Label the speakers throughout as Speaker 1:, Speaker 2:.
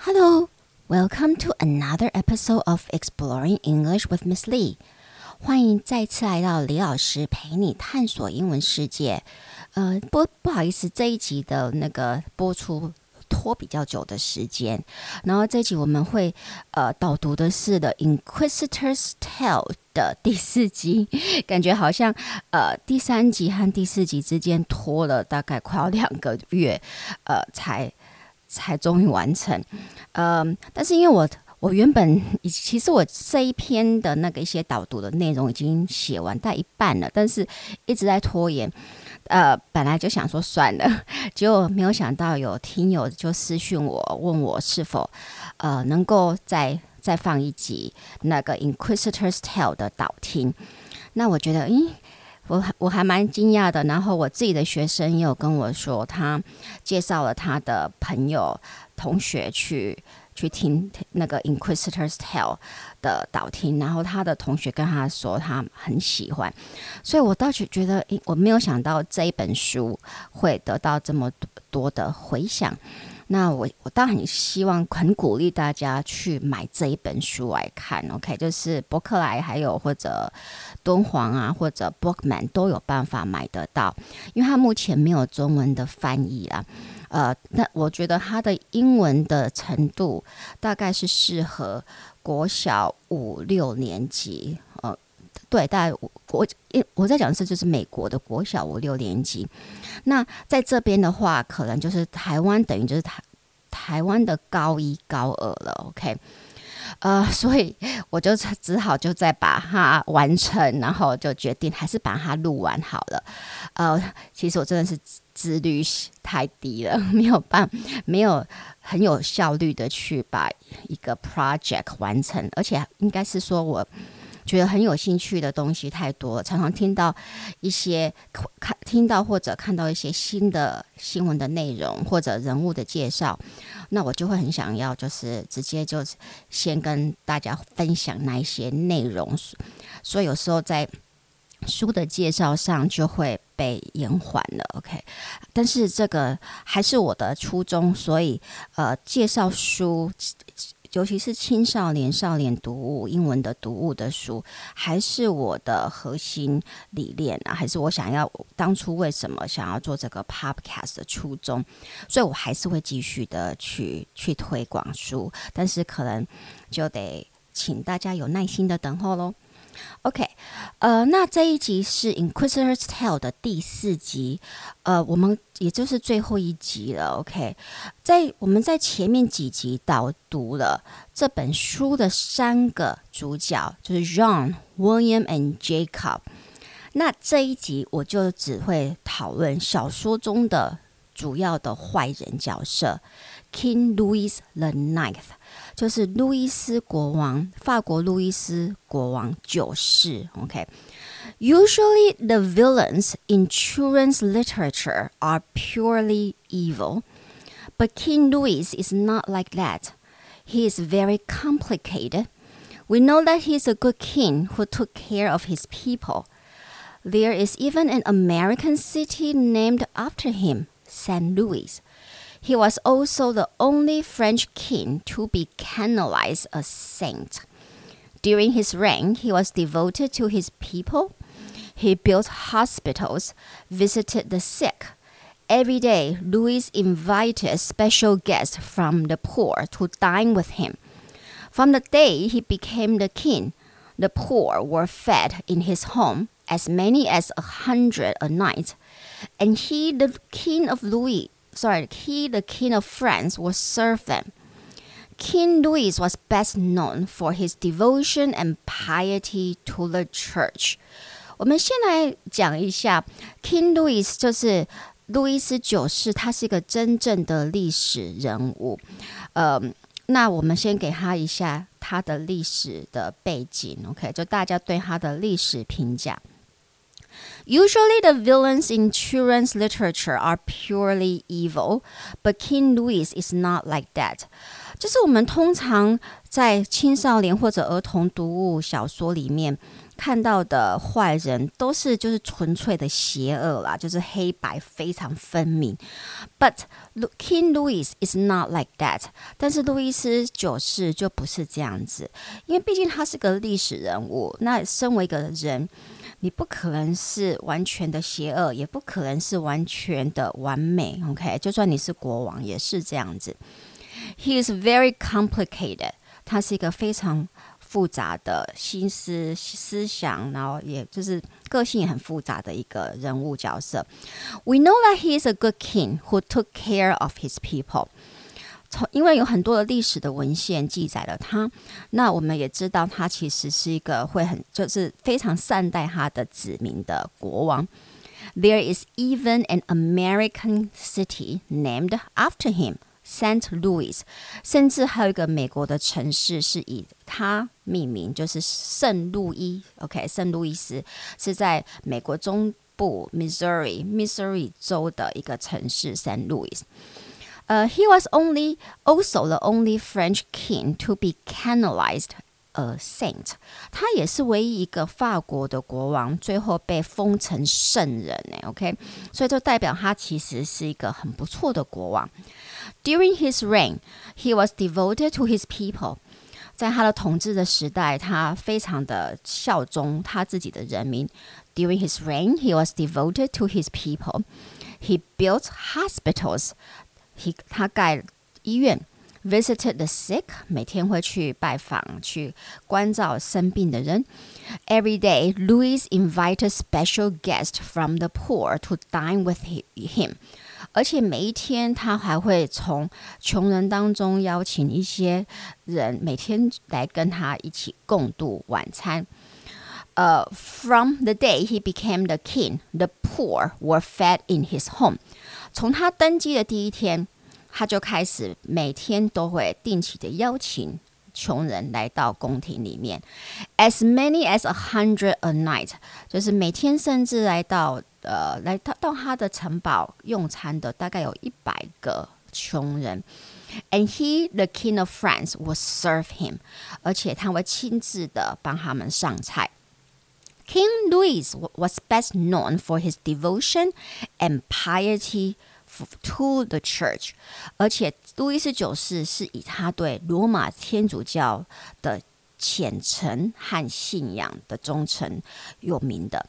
Speaker 1: Hello, welcome to another episode of Exploring English with Miss Lee. 欢迎再次来到李老师陪你探索英文世界。呃，不不好意思，这一集的那个播出拖比较久的时间。然后这一集我们会呃导读的是《The Inquisitor's Tale》的第四集，感觉好像呃第三集和第四集之间拖了大概快要两个月，呃才才终于完成。嗯、但是因为我。我原本其实我这一篇的那个一些导读的内容已经写完大一半了，但是一直在拖延。呃，本来就想说算了，结果没有想到有听友就私讯我问我是否呃能够再再放一集那个《Inquisitor's Tale》的导听。那我觉得，咦，我我还蛮惊讶的。然后我自己的学生也有跟我说，他介绍了他的朋友同学去。去听那个《Inquisitor's Tale》的导听，然后他的同学跟他说他很喜欢，所以我倒是觉得，我没有想到这一本书会得到这么多的回响。那我我当然很希望，很鼓励大家去买这一本书来看。OK，就是博客来还有或者敦煌啊，或者 Bookman 都有办法买得到，因为它目前没有中文的翻译啦。呃，那我觉得他的英文的程度大概是适合国小五六年级，呃，对，大概我我我在讲的是就是美国的国小五六年级。那在这边的话，可能就是台湾等于就是台台湾的高一高二了，OK。呃，所以我就只好就再把它完成，然后就决定还是把它录完好了。呃，其实我真的是自律太低了，没有办，没有很有效率的去把一个 project 完成，而且应该是说我。觉得很有兴趣的东西太多，常常听到一些看听到或者看到一些新的新闻的内容或者人物的介绍，那我就会很想要，就是直接就先跟大家分享那一些内容，所以有时候在书的介绍上就会被延缓了。OK，但是这个还是我的初衷，所以呃，介绍书。尤其是青少年、少年读物、英文的读物的书，还是我的核心理念啊，还是我想要当初为什么想要做这个 podcast 的初衷，所以我还是会继续的去去推广书，但是可能就得请大家有耐心的等候喽。OK，呃，那这一集是《Inquisitor's Tale》的第四集，呃，我们也就是最后一集了。OK，在我们在前面几集导读了这本书的三个主角，就是 John、William and Jacob。那这一集我就只会讨论小说中的主要的坏人角色，King Louis the Ninth。就是路易斯国王，法国路易斯国王九世。OK，usually、okay? the villains in children's literature are purely evil, but King Louis is not like that. He is very complicated. We know that he is a good king who took care of his people. There is even an American city named after him, St. Louis. He was also the only French king to be canonized a saint. During his reign, he was devoted to his people. He built hospitals, visited the sick. Every day, Louis invited special guests from the poor to dine with him. From the day he became the king, the poor were fed in his home, as many as a hundred a night. And he, the king of Louis, sorry, he, the king of France, was served them. King Louis was best known for his devotion and piety to the church. 我们先来讲一下 King Louis，就是路易斯九世，他是一个真正的历史人物。呃，那我们先给他一下他的历史的背景，OK？就大家对他的历史评价。 Usually, the villains in children's literature are purely evil, but King Louis is not like that. 就是我们通常在青少年或者儿童读物小说里面， 看到的坏人都是就是纯粹的邪恶啦，就是黑白非常分明。But King Louis is not like that。但是路易斯九世就不是这样子，因为毕竟他是个历史人物。那身为一个人， 你不可能是完全的邪恶，也不可能是完全的完美。OK，就算你是国王，也是这样子。He is very complicated。他是一个非常复杂的心思思想，然后也就是个性也很复杂的一个人物角色。We know that he is a good king who took care of his people。从因为有很多的历史的文献记载了他，那我们也知道他其实是一个会很就是非常善待他的子民的国王。There is even an American city named after him. Saint Louis，甚至还有一个美国的城市是以他命名，就是圣路易。OK，圣路易斯是在美国中部 Missouri，Missouri 州的一个城市 Saint Louis。呃、uh,，He was only also the only French king to be canonized a saint。他也是唯一一个法国的国王，最后被封成圣人。OK，所以就代表他其实是一个很不错的国王。During his reign, he was devoted to his people. 在他的统治的时代，他非常的效忠他自己的人民。During his reign, he was devoted to his people. He built hospitals. He 他盖医院，visited the sick. 每天会去拜访，去关照生病的人。Every day, Louis invited special guests from the poor to dine with him. 而且每一天，他还会从穷人当中邀请一些人，每天来跟他一起共度晚餐。呃、uh,，From the day he became the king, the poor were fed in his home。 从他登基的第一天，他就开始每天都会定期的邀请穷人来到宫廷里面，as many as a hundred a night，就是每天甚至来到。呃，来到到他的城堡用餐的大概有一百个穷人，and he, the king of France, will serve him，而且他会亲自的帮他们上菜。King Louis was best known for his devotion and piety to the church，而且路易斯九世是以他对罗马天主教的虔诚和信仰的忠诚有名的。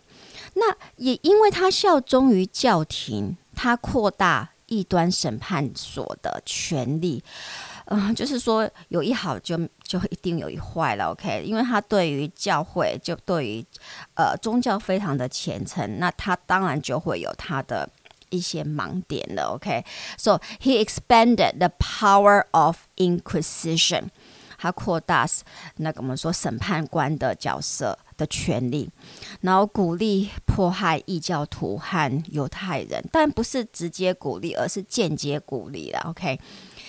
Speaker 1: 那也因为他效忠于教廷，他扩大异端审判所的权力，嗯、就是说有一好就就一定有一坏了，OK？因为他对于教会就对于呃宗教非常的虔诚，那他当然就会有他的一些盲点了，OK？So he expanded the power of Inquisition，他扩大那个我们说审判官的角色。的权利，然后鼓励迫害异教徒和犹太人，但不是直接鼓励，而是间接鼓励了，OK？。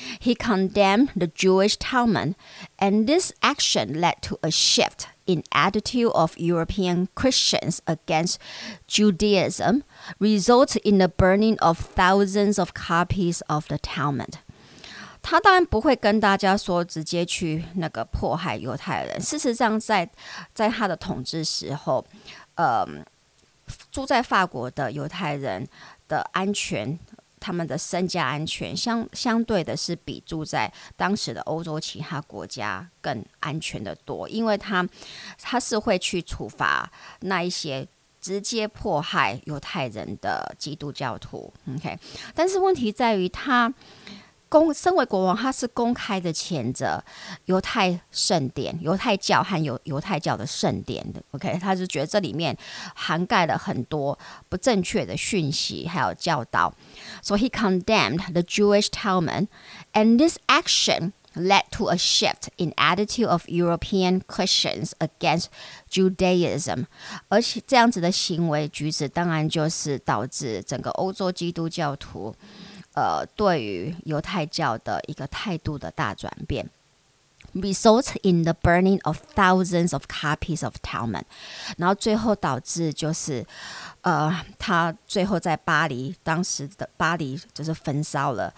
Speaker 1: OK，he condemned the Jewish Talmud, and this action led to a shift in attitude of European Christians against Judaism, resulting in the burning of thousands of copies of the Talmud. 他当然不会跟大家说直接去那个迫害犹太人。事实上在，在在他的统治时候，呃，住在法国的犹太人的安全， 他们的身家安全相相对的是比住在当时的欧洲其他国家更安全的多，因为他他是会去处罚那一些直接迫害犹太人的基督教徒。OK，但是问题在于他。公身为国王，他是公开的谴责犹太圣典、犹太教和犹犹太教的圣典的。OK，他是觉得这里面涵盖了很多不正确的讯息，还有教导。So he condemned the Jewish Talmud, and this action led to a shift in attitude of European Christians against Judaism。而且这样子的行为举止，当然就是导致整个欧洲基督教徒。 呃，对于犹太教的一个态度的大转变，result in the burning of thousands of copies of Talmud，然后最后导致就是，呃，他最后在巴黎，当时的巴黎就是焚烧了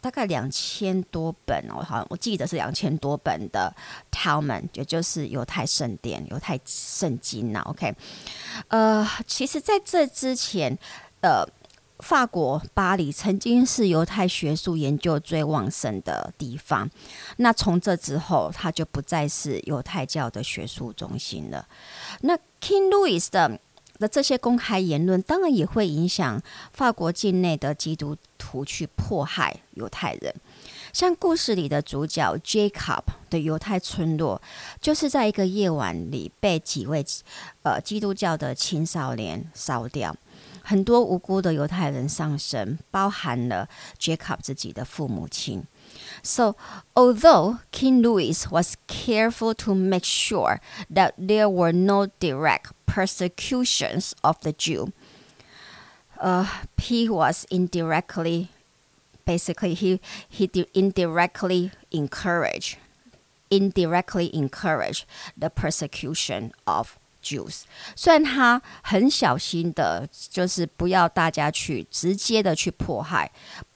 Speaker 1: 大概两千多本哦，好像我记得是两千多本的 Talmud，也就是犹太圣典、犹太圣经呐。OK，呃，其实在这之前，呃。法国巴黎曾经是犹太学术研究最旺盛的地方。那从这之后，它就不再是犹太教的学术中心了。那 King Louis 的的这些公开言论，当然也会影响法国境内的基督徒去迫害犹太人。像故事里的主角 Jacob 的犹太村落，就是在一个夜晚里被几位呃基督教的青少年烧掉。很多无辜的犹太人丧生，包含了 Jacob 自己的父母亲。So, although King Louis was careful to make sure that there were no direct persecutions of the Jew, uh, he was indirectly, basically, he he indirectly encourage, indirectly encourage the persecution of. Jews，虽然他很小心的，就是不要大家去直接的去迫害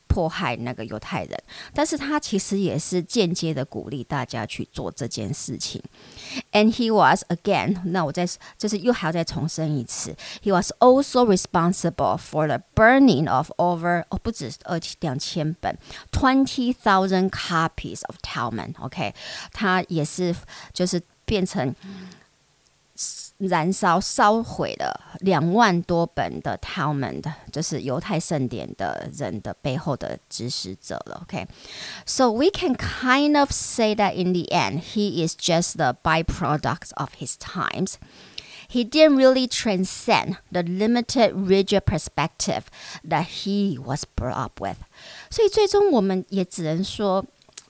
Speaker 1: 迫害那个犹太人，但是他其实也是间接的鼓励大家去做这件事情。And he was again，那我再就是又还要再重申一次，he was also responsible for the burning of over 哦不止二两千本 twenty thousand copies of Talmud。OK，他也是就是变成。 燃烧烧毁了两万多本的 Talmud，就是犹太圣典的人的背后的指使者了。OK，so we can kind of say that in the end, he is just the byproduct of his times. He didn't really transcend the limited rigid perspective that he was brought up with. 所以最终我们也只能说。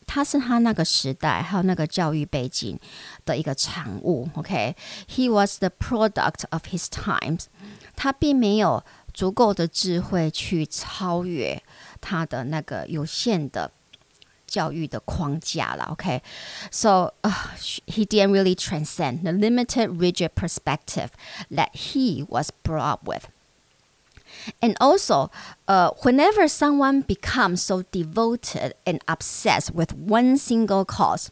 Speaker 1: 他是他那个时代还有那个教育背景的一个产物。OK，he was the product of his times。他并没有足够的智慧去超越他的那个有限的教育的框架了。OK，so he didn't really transcend the limited rigid perspective that he was brought up with。 And also, uh, whenever someone becomes so devoted and obsessed with one single cause,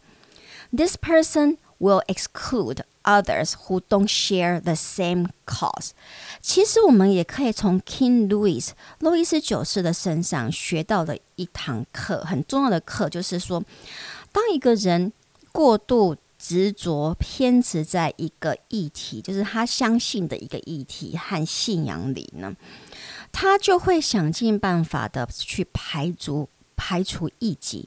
Speaker 1: this person will exclude others who don't share the same cause. 其实我们也可以从 King Louis 路易斯九世的身上学到的一堂课，很重要的课，就是说，当一个人过度执着偏执在一个议题，就是他相信的一个议题和信仰里呢， 他就会想尽办法的去排除排除异己。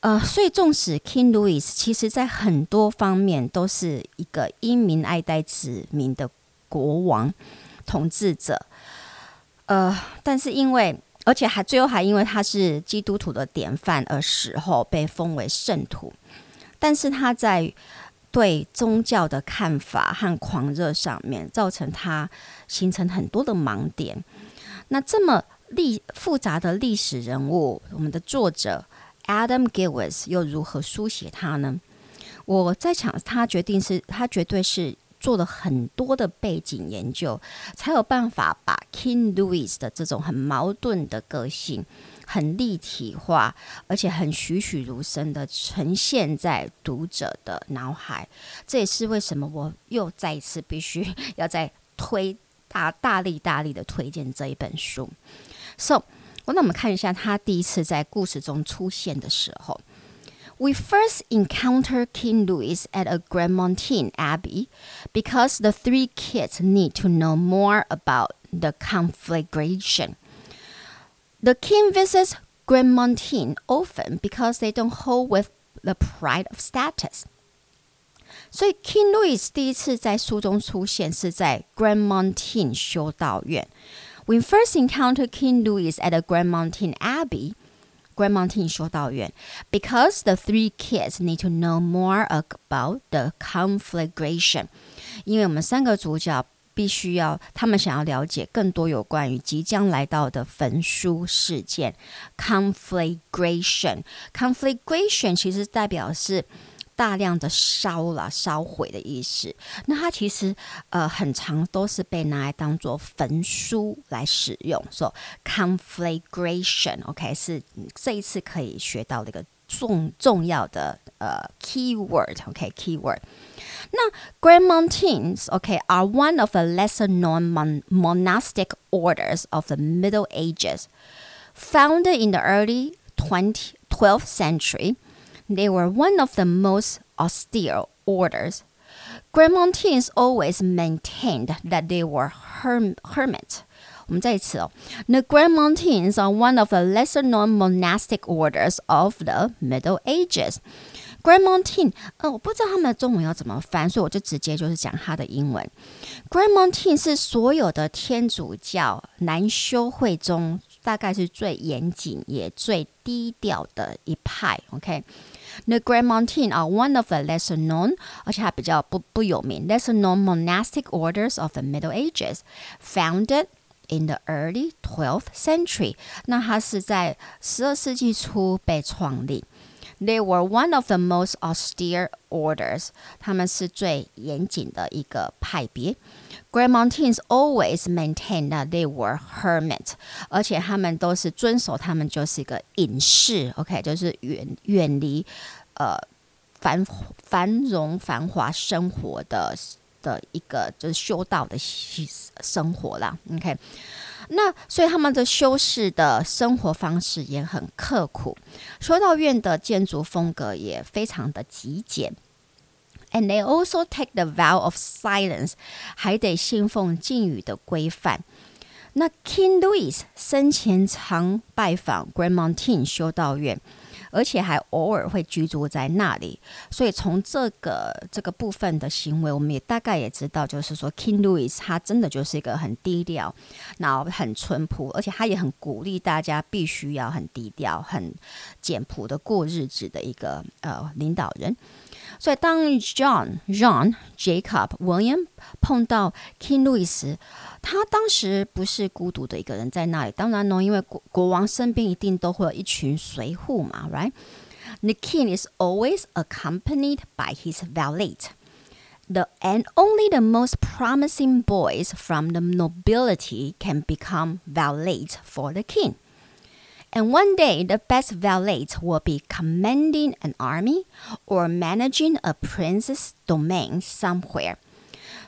Speaker 1: 呃，所以纵使 King Louis 其实在很多方面都是一个英明爱戴子民的国王统治者，呃，但是因为而且还最后还因为他是基督徒的典范而死后被封为圣徒。但是他在对宗教的看法和狂热上面，造成他形成很多的盲点。那这么历复杂的历史人物，我们的作者 Adam Gillis 又如何书写他呢？我在想，他决定是他绝对是做了很多的背景研究，才有办法把 King Louis 的这种很矛盾的个性。很立体化，而且很栩栩如生的呈现在读者的脑海。这也是为什么我又再一次必须 要再推大大力大力的推荐这一本书。So，那我们看一下他第一次在故事中出现的时候。We first encounter King Louis at a Grandmontine Abbey because the three kids need to know more about the conflagration. The king visits Grandmontine often because they don't hold with the pride of status. 所以 King Louis 第一次在书中出现是在 Grandmontine 修道院。We first encountered King Louis at the Grandmontine Abbey, Grandmontine 修道院，because the three kids need to know more about the conflagration。因为我们三个主角。必须要，他们想要了解更多有关于即将来到的焚书事件，conflagration。conflagration 其实代表是 大量的烧了、烧毁的意思。那它其实呃很长都是被拿来当做焚书来使用。说、so, conflagration，OK、是这一次可以学到的一个重重要的呃 keyword，OK keyword。那 Grand Mountains，OK，are one of the lesser known mon monastic orders of the Middle Ages, founded in the early twenty twelfth century. They were one of the most austere orders. Grand Mountains always maintained that they were herm hermit. 我们再一次哦，The Grand Mountains are one of the lesser known monastic orders of the Middle Ages. Grand Mountain，呃，我不知道他们的中文要怎么翻，所以我就直接就是讲它的英文。Grand Mountain 是所有的天主教男修会中，大概是最严谨也最低调的一派。 OK，The Grand Mountain are one of the lesser known，而且还比较不不有名，lesser known monastic orders of the Middle Ages，founded in the early twelfth century。那它是在十二世纪初被创立。 They were one of the most austere orders。他们是最严谨的一个派别。Grand Mountains always maintained that they were hermit，而且他们都是遵守，他们就是一个隐士，OK，就是远远离呃繁繁荣繁华生活的的一个就是修道的生活啦，OK。 那所以他们的修士的生活方式也很刻苦，修道院的建筑风格也非常的极简。And they also take the vow of silence，还得信奉禁语的规范。那 King Louis 生前常拜访 Grand Mountain 修道院。而且还偶尔会居住在那里，所以从这个这个部分的行为，我们也大概也知道，就是说 King Louis 他真的就是一个很低调，然后很淳朴，而且他也很鼓励大家必须要很低调、很简朴的过日子的一个呃领导人。所以当 John、John、Jacob、William 碰到 King Louis，他当时不是孤独的一个人在那里。当然呢，因为国国王身边一定都会有一群随扈嘛，right？The king is always accompanied by his valet. The and only the most promising boys from the nobility can become valets for the king. And one day, the best valet will be commanding an army or managing a prince's domain somewhere.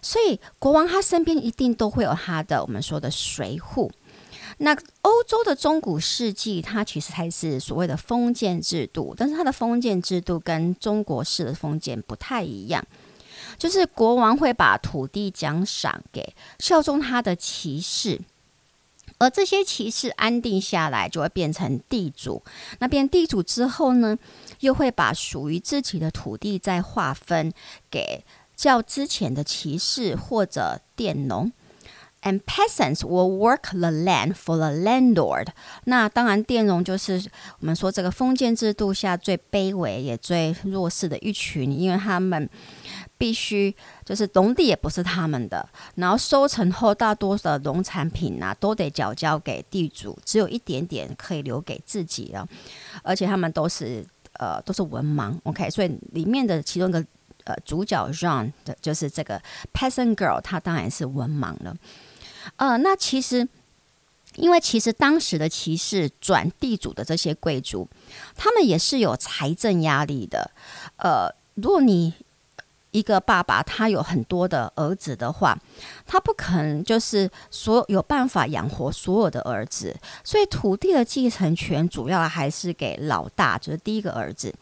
Speaker 1: 所以，国王他身边一定都会有他的我们说的随扈。那欧洲的中古世纪，它其实还是所谓的封建制度，但是它的封建制度跟中国式的封建不太一样，就是国王会把土地奖赏给效忠他的骑士。而这些骑士安定下来，就会变成地主。那变地主之后呢，又会把属于自己的土地再划分给较之前的骑士或者佃农。And peasants will work the land for the landlord。那当然，佃农就是我们说这个封建制度下最卑微也最弱势的一群，因为他们。必须就是农地也不是他们的，然后收成后大多的农产品啊都得缴交给地主，只有一点点可以留给自己了。而且他们都是呃都是文盲，OK，所以里面的其中一个呃主角 John 的就是这个 peasant girl，她当然是文盲了。呃，那其实因为其实当时的骑士转地主的这些贵族，他们也是有财政压力的。呃，如果你一个爸爸，他有很多的儿子的话，他不可能就是所有办法养活所有的儿子，所以土地的继承权主要还是给老大，就是第一个儿子。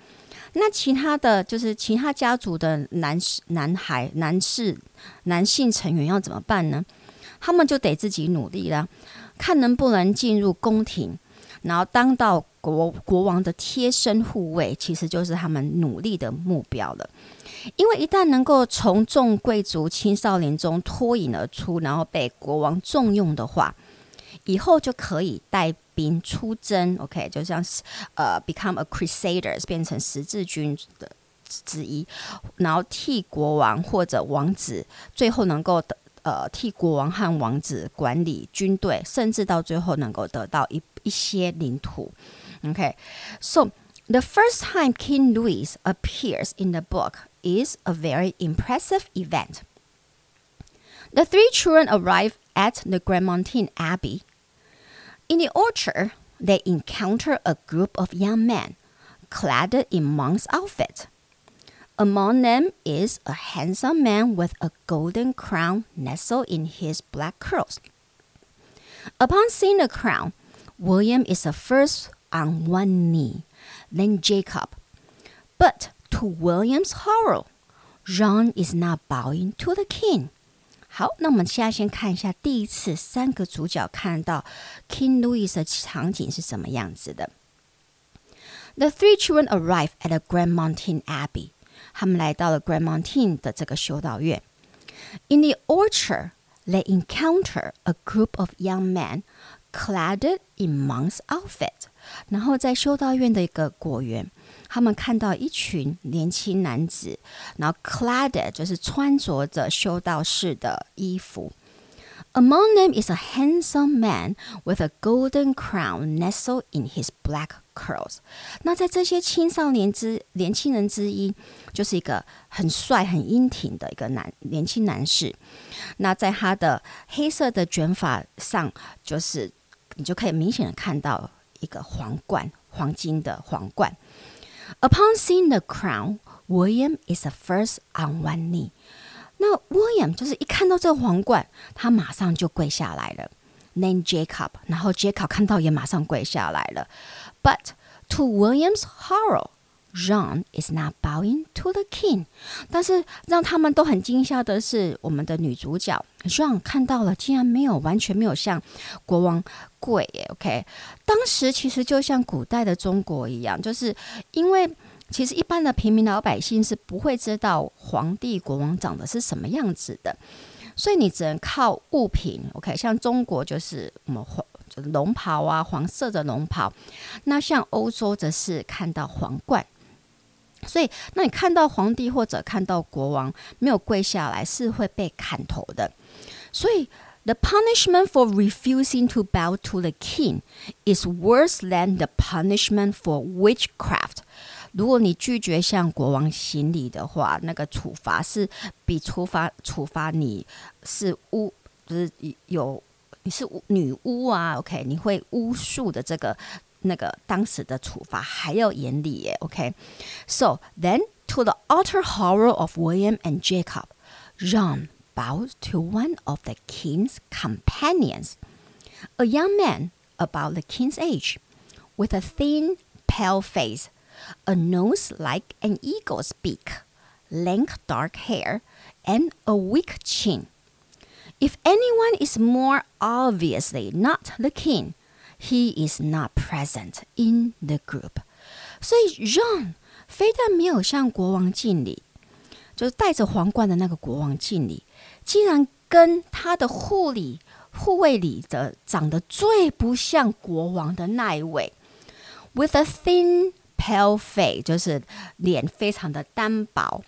Speaker 1: 那其他的就是其他家族的男士、男孩、男士、男性成员要怎么办呢？他们就得自己努力了，看能不能进入宫廷，然后当到国国王的贴身护卫，其实就是他们努力的目标了。因为一旦能够从众贵族青少年中脱颖而出，然后被国王重用的话，以后就可以带兵出征。OK，就像是呃，become a crusaders，变成十字军的之一，然后替国王或者王子，最后能够得呃替国王和王子管理军队，甚至到最后能够得到一一些领土。OK，so。The first time King Louis appears in the book is a very impressive event. The three children arrive at the Grandmontine Abbey. In the orchard, they encounter a group of young men clad in monk's outfit. Among them is a handsome man with a golden crown nestled in his black curls. Upon seeing the crown, William is the first on one knee, then Jacob. But to William's horror, John is not bowing to the king. 好，那我们现在先看一下第一次三个主角看到 King Louis 的场景是什么样子的。The three children arrive at the Grandmontine Abbey. 他们来到了 Grandmontine 的这个修道院。In the orchard, they encounter a group of young men clad in monk's outfit. 然后在修道院的一个果园。 他们看到一群年轻男子，然后 clad 就是穿着着修道士的衣服。Among them is a handsome man with a golden crown nestled in his black curls。那在这些青少年之年轻人之一，就是一个很帅、很英挺的一个男年轻男士。那在他的黑色的卷发上，就是你就可以明显的看到一个皇冠，黄金的皇冠。Upon seeing the crown, William is the first on one knee. 那 William 就是一看到这个皇冠，他马上就跪下来了。Then Jacob，然后 Jacob 看到也马上跪下来了。But to William's horror, John is not bowing to the king. 但是让他们都很惊吓的是，我们的女主角 John 看到了，竟然没有完全没有向国王跪。OK，当时其实就像古代的中国一样，就是因为其实一般的平民老百姓是不会知道皇帝国王长得是什么样子的，所以你只能靠物品。OK，像中国就是我们黄龙袍啊，黄色的龙袍。那像欧洲则是看到皇冠。所以，那你看到皇帝或者看到国王没有跪下来，是会被砍头的。所以，the punishment for refusing to bow to the king is worse than the punishment for witchcraft。如果你拒绝向国王行礼的话，那个处罚是比处罚处罚你是巫，就是有你是巫女巫啊，OK，你会巫术的这个。那个当时的处罚还要严厉耶，OK？So then, to the utter horror of William and Jacob, John bowed to one of the king's companions, a young man about the king's age, with a thin, pale face, a nose like an eagle's beak, lank dark hair, and a weak chin. If anyone is more obviously not the king, He is not present in the group，所以 John 非但没有向国王敬礼，就是戴着皇冠的那个国王敬礼，竟然跟他的护理护卫里的长得最不像国王的那一位，with a thin pale face，就是脸非常的单薄，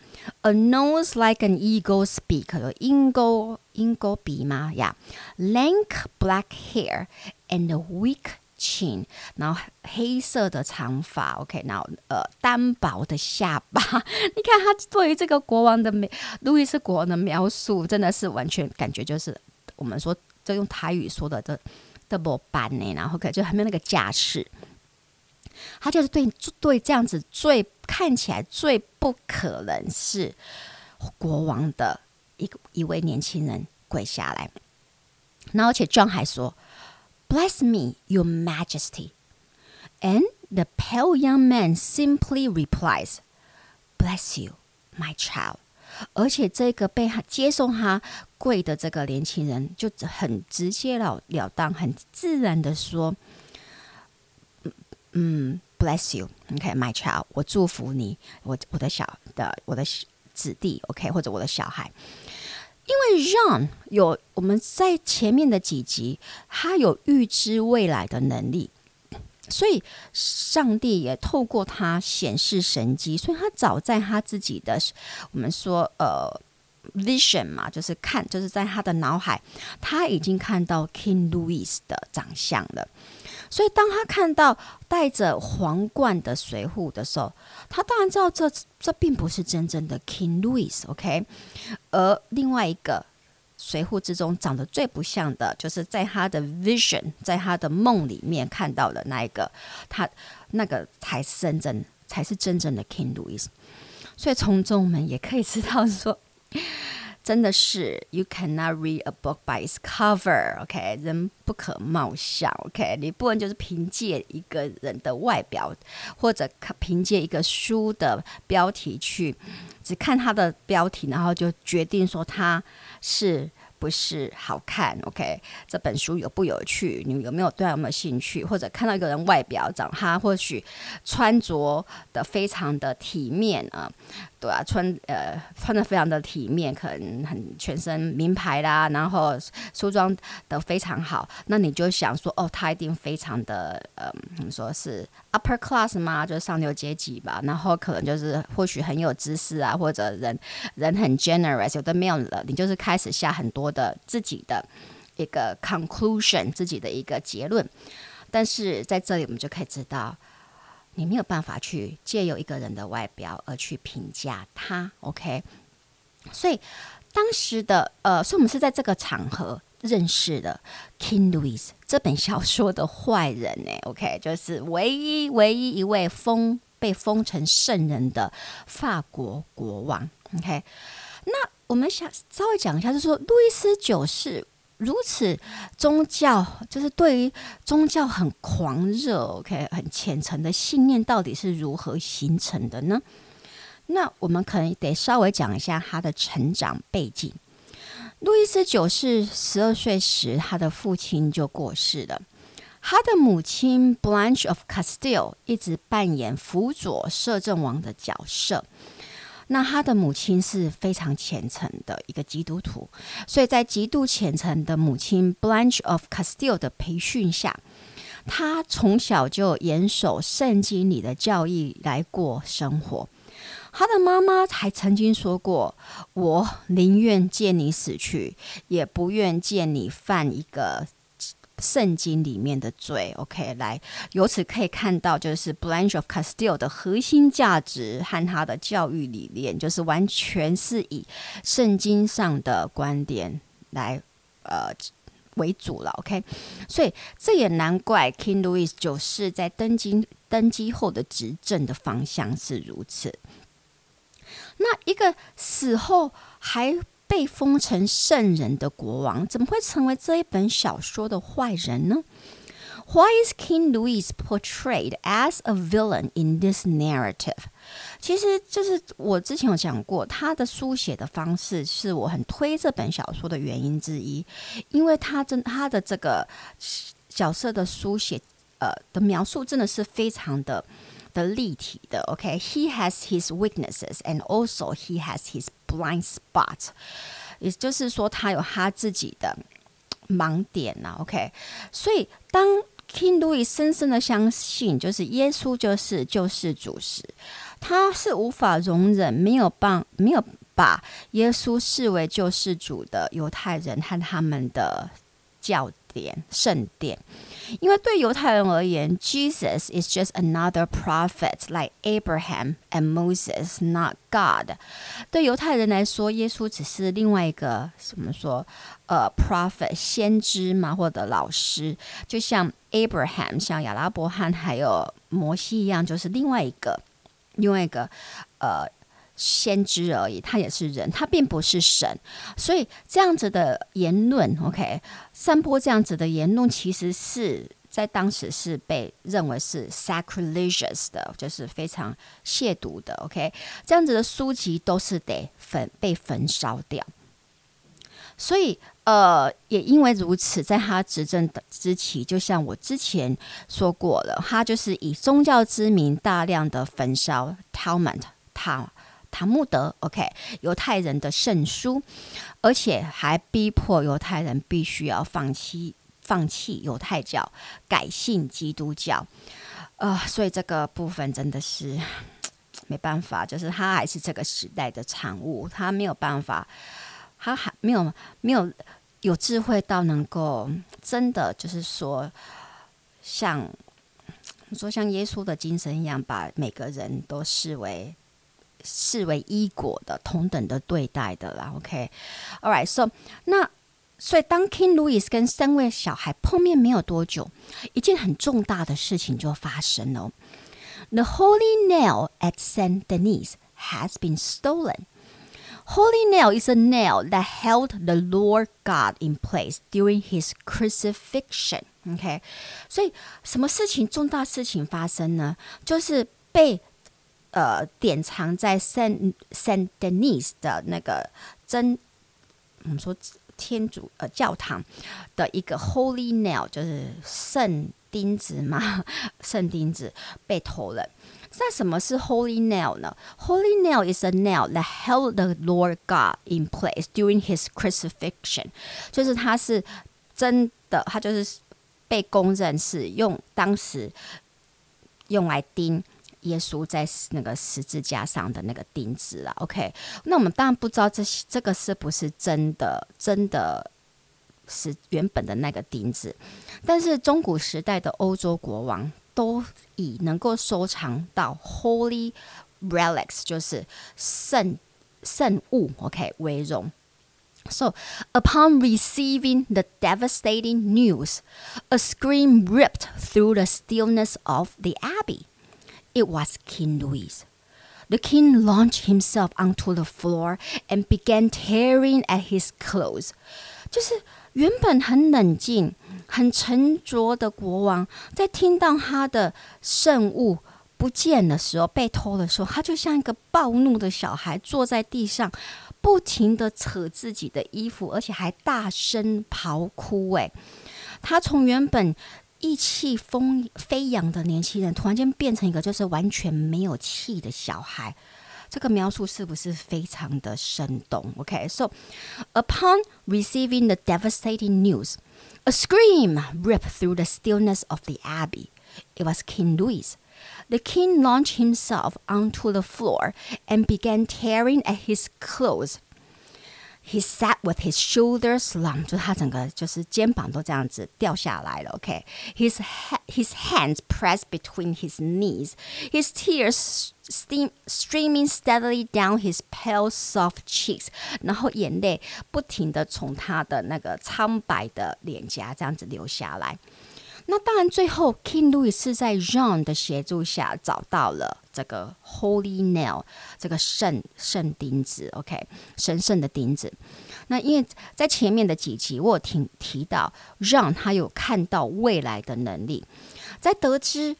Speaker 1: a nose like an eagle's beak，有鹰钩鹰钩鼻吗？呀、yeah.，lank black hair。 And a weak chin，然后黑色的长发，OK，然后呃单薄的下巴。你看他对于这个国王的描，路易斯国王的描述，真的是完全感觉就是我们说就用台语说的这 double 班呢，然后可就还没有那个架势。他就是对对这样子最看起来最不可能是国王的一个一位年轻人跪下来，然后而且 John 还说。Bless me, Your Majesty. And the pale young man simply replies, Bless you, my child. 而且这个被他接送他跪的这个年轻人就很直截了了当、很自然的说：“嗯，Bless you, OK, my child. 我祝福你，我我的小的我的子弟，OK，或者我的小孩。”因为 John 有我们在前面的几集，他有预知未来的能力，所以上帝也透过他显示神迹，所以他早在他自己的我们说呃 vision 嘛，就是看，就是在他的脑海，他已经看到 King Louis 的长相了。所以当他看到戴着皇冠的随扈的时候，他当然知道这这并不是真正的 King Louis，OK？、而另外一个随扈之中长得最不像的，就是在他的 vision，在他的梦里面看到的那一个，他那个才是真正才是真正的 King Louis。所以从中我们也可以知道说。真的是，you cannot read a book by its cover，OK？人不可貌相，OK？你不能就是凭借一个人的外表，或者凭借一个书的标题去，只看他的标题，然后就决定说他是。不是好看，OK？这本书有不有趣？你有没有对他有没有兴趣？或者看到一个人外表长他或许穿着的非常的体面啊，对啊，穿呃穿的非常的体面，可能很全身名牌啦，然后梳妆的非常好，那你就想说，哦，他一定非常的呃，怎么说是 upper class 吗？就是上流阶级吧，然后可能就是或许很有知识啊，或者人人很 generous，有的没有了，你就是开始下很多。的自己的一个 conclusion，自己的一个结论，但是在这里我们就可以知道，你没有办法去借由一个人的外表而去评价他，OK？所以当时的呃，所以我们是在这个场合认识的 King Louis 这本小说的坏人呢，OK？就是唯一唯一一位封被封成圣人的法国国王，OK？那。我们想稍微讲一下，就是说，路易斯九世如此宗教，就是对于宗教很狂热，OK，很虔诚的信念，到底是如何形成的呢？那我们可能得稍微讲一下他的成长背景。路易斯九世十二岁时，他的父亲就过世了，他的母亲 Blanche of Castile 一直扮演辅佐摄政王的角色。那他的母亲是非常虔诚的一个基督徒，所以在极度虔诚的母亲 Blanche of Castile 的培训下，他从小就严守圣经里的教义来过生活。他的妈妈还曾经说过：“我宁愿见你死去，也不愿见你犯一个。”圣经里面的罪，OK，来由此可以看到，就是 Blanche of Castile 的核心价值和他的教育理念，就是完全是以圣经上的观点来呃为主了，OK，所以这也难怪 King Louis 九世在登基登基后的执政的方向是如此。那一个死后还。被封成圣人的国王，怎么会成为这一本小说的坏人呢？Why is King Louis portrayed as a villain in this narrative？其实就是我之前有讲过，他的书写的方式是我很推这本小说的原因之一，因为他真他的这个角色的书写，呃的描述真的是非常的的立体的。OK，he、has his weaknesses and also he has his blind spot，也就是说，他有他自己的盲点呐、啊。OK，所以当 King Louis 深深的相信，就是耶稣就是救世主时，他是无法容忍没有帮没有把耶稣视为救世主的犹太人和他们的教典圣殿。因为对犹太人而言，Jesus is just another prophet like Abraham and Moses, not God。对犹太人来说，耶稣只是另外一个怎么说？呃，prophet 先知嘛，或者老师，就像 Abraham，像亚拉伯汉还有摩西一样，就是另外一个另外一个呃。先知而已，他也是人，他并不是神，所以这样子的言论，OK，散播这样子的言论，其实是在当时是被认为是 sacrilegious 的，就是非常亵渎的，OK，这样子的书籍都是得焚被焚烧掉。所以，呃，也因为如此，在他执政的之期，就像我之前说过了，他就是以宗教之名大量的焚烧 Talmud 他。塔木德，OK，犹太人的圣书，而且还逼迫犹太人必须要放弃放弃犹太教，改信基督教。呃，所以这个部分真的是 没办法，就是他还是这个时代的产物，他没有办法，他还没有没有有智慧到能够真的就是说像说像耶稣的精神一样，把每个人都视为视为一国的同等的对待的啦。OK，All right，so 那所以当 King Louis 跟三位小孩碰面没有多久，一件很重大的事情就发生了。The Holy Nail at Saint Denis has been stolen. Holy nail is a nail that held the Lord God in place during his crucifixion. OK，所以什么事情重大事情发生呢？就是被呃典藏在圣圣 Denis 的那个真，我们说天主呃教堂的一个 Holy nail，就是圣钉子嘛，圣钉子被偷了。那什么是 Holy Nail 呢？Holy Nail is a nail that held the Lord God in place during his crucifixion，就是它是真的，它就是被公认是用当时用来钉耶稣在那个十字架上的那个钉子了。OK，那我们当然不知道这这个是不是真的，真的是原本的那个钉子，但是中古时代的欧洲国王。都以能够收藏到 holy relics，就是圣圣物，OK 为荣。So upon receiving the devastating news, a scream ripped through the stillness of the abbey. It was King Louis. The king launched himself onto the floor and began tearing at his clothes. 就是原本很冷静。很沉着的国王，在听到他的圣物不见的时候，被偷的时候，他就像一个暴怒的小孩，坐在地上，不停地扯自己的衣服，而且还大声嚎哭。诶，他从原本 意气风飞扬的年轻人，突然间变成一个就是完全没有气的小孩。这个描述是不是非常的生动？OK，so、okay, upon receiving the devastating news, a scream ripped through the stillness of the abbey. It was King Louis. The king launched himself onto the floor and began tearing at his clothes. He sat with his shoulders slumped，就他整个就是肩膀都这样子掉下来了。OK，his、okay? his hands pressed between his knees, his tears steam streaming steadily down his pale soft cheeks，然后眼泪不停地从他的那个苍白的脸颊这样子流下来。 那当然，最后 King Louis 是在 John 的协助下找到了这个 Holy Nail，这个圣圣钉子，OK，神圣的钉子。那因为在前面的几集，我有听提到 John 他有看到未来的能力，在得知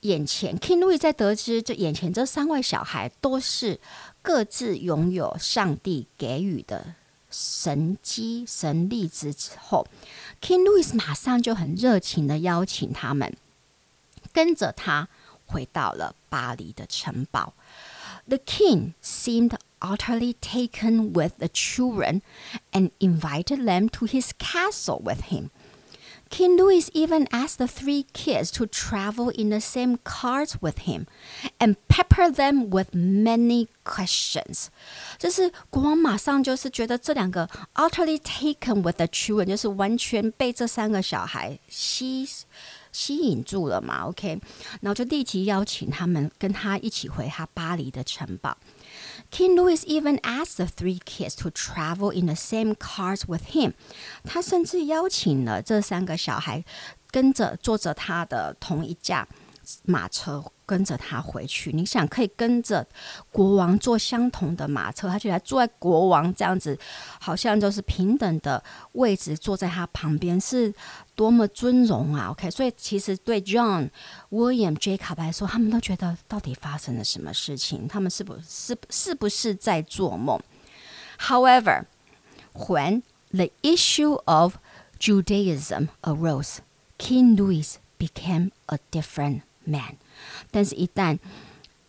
Speaker 1: 眼前 King Louis 在得知这眼前这三位小孩都是各自拥有上帝给予的。神机神力之后，King Louis 马上就很热情的邀请他们跟着他回到了巴黎的城堡。The king seemed utterly taken with the children and invited them to his castle with him. King Louis even asked the three kids to travel in the same cars with him and pepper them with many questions。就是国王马上就是觉得这两个 utterly taken with the children，就是完全被这三个小孩吸吸引住了嘛，OK，然后就立即邀请他们跟他一起回他巴黎的城堡。 King Louis even asked the three kids to travel in the same cars with him。他甚至邀请了这三个小孩跟着坐着他的同一架 马车。跟着他回去，你想可以跟着国王坐相同的马车，他就来坐在国王这样子，好像就是平等的位置坐在他旁边，是多么尊荣啊！OK，所以其实对 John、William、Jacob 来说，他们都觉得到底发生了什么事情？他们是不是是不是在做梦？However, when the issue of Judaism arose, King Louis became a different man. 但是，一旦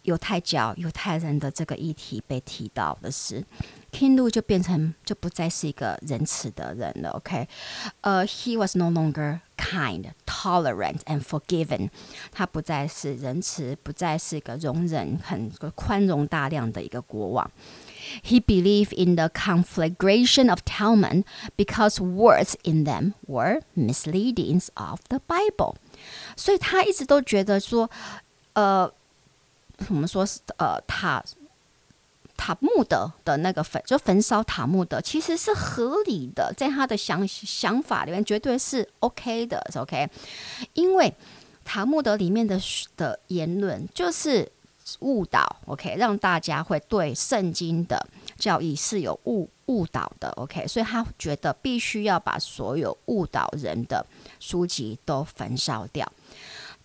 Speaker 1: 犹太教犹太人的这个议题被提到的是，King Lu 就变成就不再是一个仁慈的人了。OK，呃、，He was no longer kind, tolerant and forgiven。他不再是仁慈，不再是一个容忍、很宽容大量的一个国王。He believed in the conflagration of Talmud because words in them were misleadings of the Bible。所以他一直都觉得说，呃。我们说是呃塔塔木德的那个焚就焚烧塔木德，其实是合理的，在他的想想法里面绝对是 OK 的，是 OK。因为塔木德里面的的言论就是 误导，OK，让大家会对圣经的教义是有误误导的，OK，所以他觉得必须要把所有误导人的书籍都焚烧掉，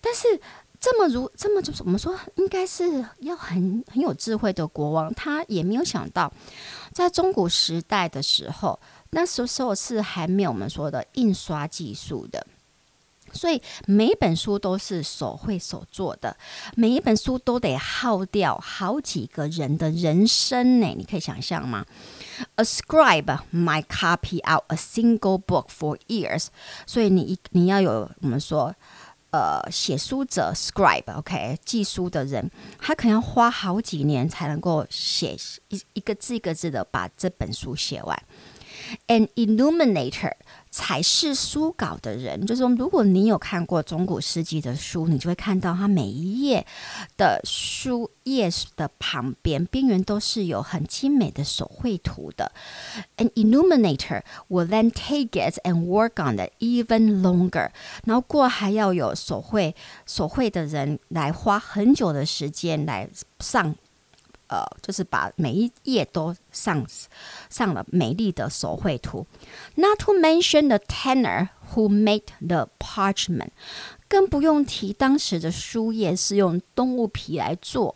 Speaker 1: 但是。这么如这么就是我们说，应该是要很很有智慧的国王，他也没有想到，在中古时代的时候，那时候是还没有我们说的印刷技术的，所以每一本书都是手绘手做的，每一本书都得耗掉好几个人的人生呢，你可以想象吗？A scribe might copy out a single book for years，所以你你要有我们说。呃，写书者 scribe，OK，记书的人，他可能要花好几年才能够写一一个字一个字的把这本书写完。An illuminator。彩饰书稿的人，就是说，如果你有看过中古世纪的书，你就会看到它每一页的书页的旁边边缘都是有很精美的手绘图的。An illuminator will then take it and work on it even longer。然后过还要有手绘手绘的人来花很久的时间来上。呃，就是把每一页都上上了美丽的手绘图。Not to mention the tanner who made the parchment，更不用提当时的书页是用动物皮来做，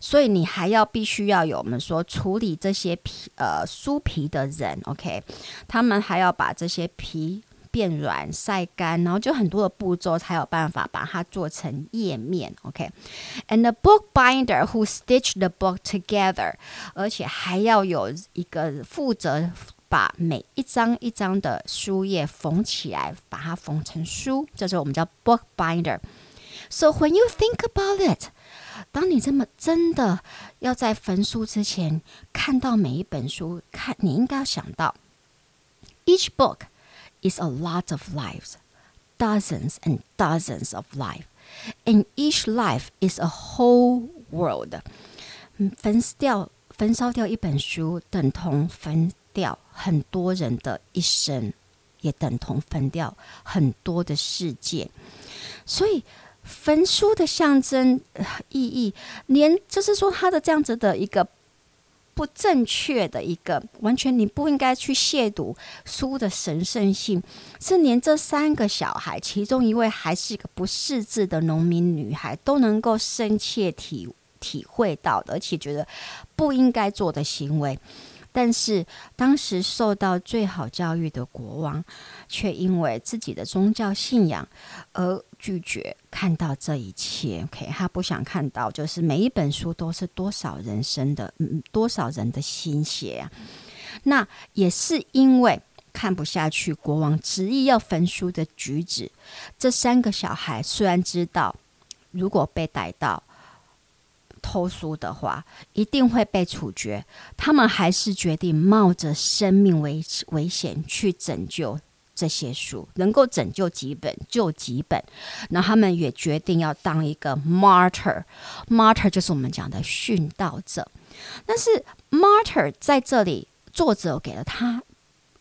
Speaker 1: 所以你还要必须要有我们说处理这些皮呃书皮的人，OK，他们还要把这些皮。变软、晒干，然后就很多的步骤才有办法把它做成页面。OK，and、okay? the bookbinder who stitched the book together，而且还要有一个负责把每一张一张的书页缝起来，把它缝成书，这是我们叫 bookbinder。So when you think about it，当你这么真的要在焚书之前看到每一本书，看你应该要想到 each book。 is a lot of lives, dozens and dozens of life, and each life is a whole world. 焚掉、焚烧掉一本书，等同焚掉很多人的一生，也等同焚掉很多的世界。所以，焚书的象征意义，连就是说，它的这样子的一个。 不正确的一个，完全你不应该去亵渎书的神圣性，是连这三个小孩，其中一位还是一个不识字的农民女孩，都能够深切体体会到的，而且觉得不应该做的行为。但是当时受到最好教育的国王，却因为自己的宗教信仰而拒绝看到这一切。OK，他不想看到，就是每一本书都是多少人生的，嗯，多少人的心血啊。那也是因为看不下去国王执意要焚书的举止。这三个小孩虽然知道，如果被逮到，偷书的话，一定会被处决。他们还是决定冒着生命危危险去拯救这些书，能够拯救几本就几本。那他们也决定要当一个 martyr，martyr 就是我们讲的殉道者。但是 martyr 在这里，作者给了他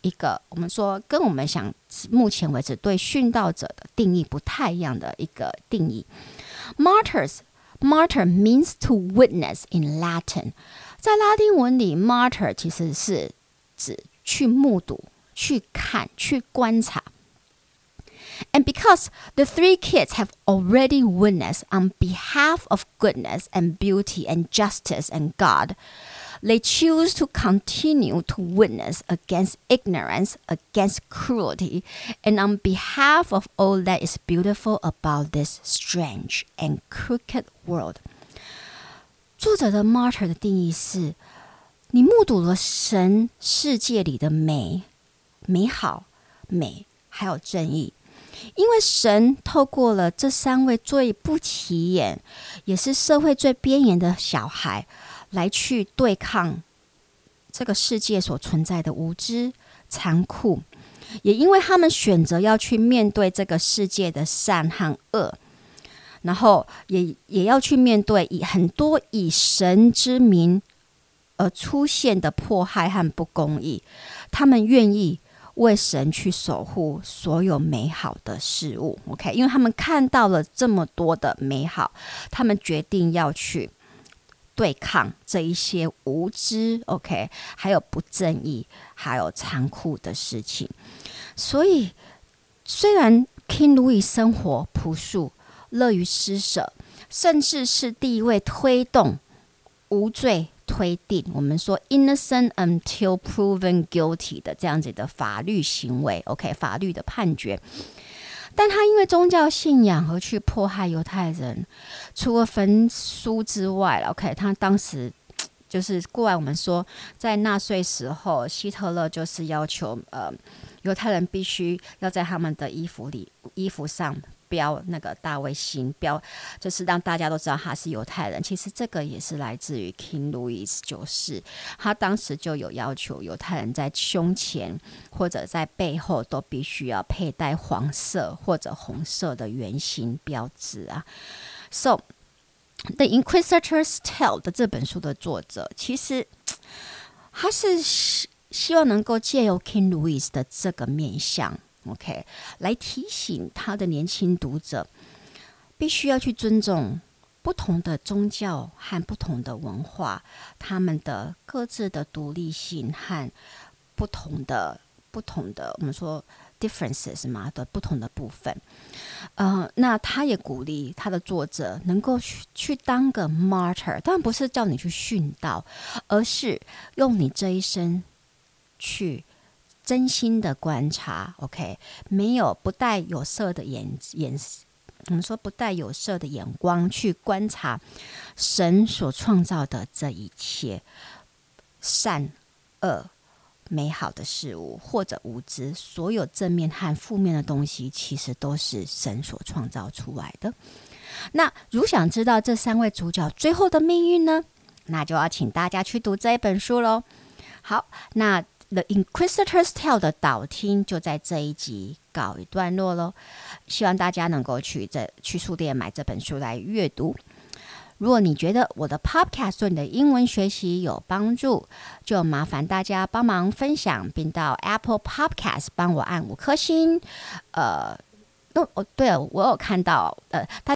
Speaker 1: 一个我们说跟我们想目前为止对殉道者的定义不太一样的一个定义，martyrs。Martyr means to witness in Latin，在拉丁文里，martyr 其实是指去目睹、去看、去观察。And because the three kids have already witnessed on behalf of goodness and beauty and justice and God. They choose to continue to witness against ignorance, against cruelty, and on behalf of all that is beautiful about this strange and crooked world. 作者的 martyr 的定义是：你目睹了神世界里的美、 美好、美，还有正义。因为神透过了这三位最不起眼，也是社会最边缘的小孩，来去对抗这个世界所存在的无知、残酷。也因为他们选择要去面对这个世界的善和恶，然后也也要去面对以很多以神之名而出现的迫害和不公义，他们愿意为神去守护所有美好的事物。OK，因为他们看到了这么多的美好，他们决定要去。对抗这一些无知，OK，还有不正义，还有残酷的事情。所以，虽然 King Louis 生活朴素，乐于施舍，甚至是第一位推动无罪推定，我们说 innocent until proven guilty 的这样子的法律行为，OK，法律的判决。但他因为宗教信仰而去迫害犹太人，除了焚书之外，OK，他当时 就是过来我们说，在纳粹时候，希特勒就是要求呃犹太人必须要在他们的衣服里衣服上。标那个大卫星标，就是让大家都知道他是犹太人。其实这个也是来自于 King Louis 九世，他当时就有要求犹太人在胸前或者在背后都必须要佩戴黄色或者红色的圆形标志啊。So The Inquisitor's Tale 的这本书的作者，其实他是希希望能够借由 King Louis 的这个面相。OK，来提醒他的年轻读者，必须要去尊重不同的宗教和不同的文化，他们的各自的独立性和不同的不同的我们说 differences 嘛的不同的部分。呃，那他也鼓励他的作者能够去去当个 martyr，当然不是叫你去殉道，而是用你这一生去。真心的观察，OK，没有不带有色的眼眼，我们说不带有色的眼光去观察神所创造的这一切善恶美好的事物，或者无知，所有正面和负面的东西，其实都是神所创造出来的。那如想知道这三位主角最后的命运呢？那就要请大家去读这一本书喽。好，那。The Inquisitor's Tale 的导听就在这一集告一段落喽，希望大家能够去这去书店买这本书来阅读。如果你觉得我的 Podcast 对你的英文学习有帮助，就麻烦大家帮忙分享，并到 Apple Podcast 帮我按五颗星。呃，哦哦，对了，我有看到呃，他。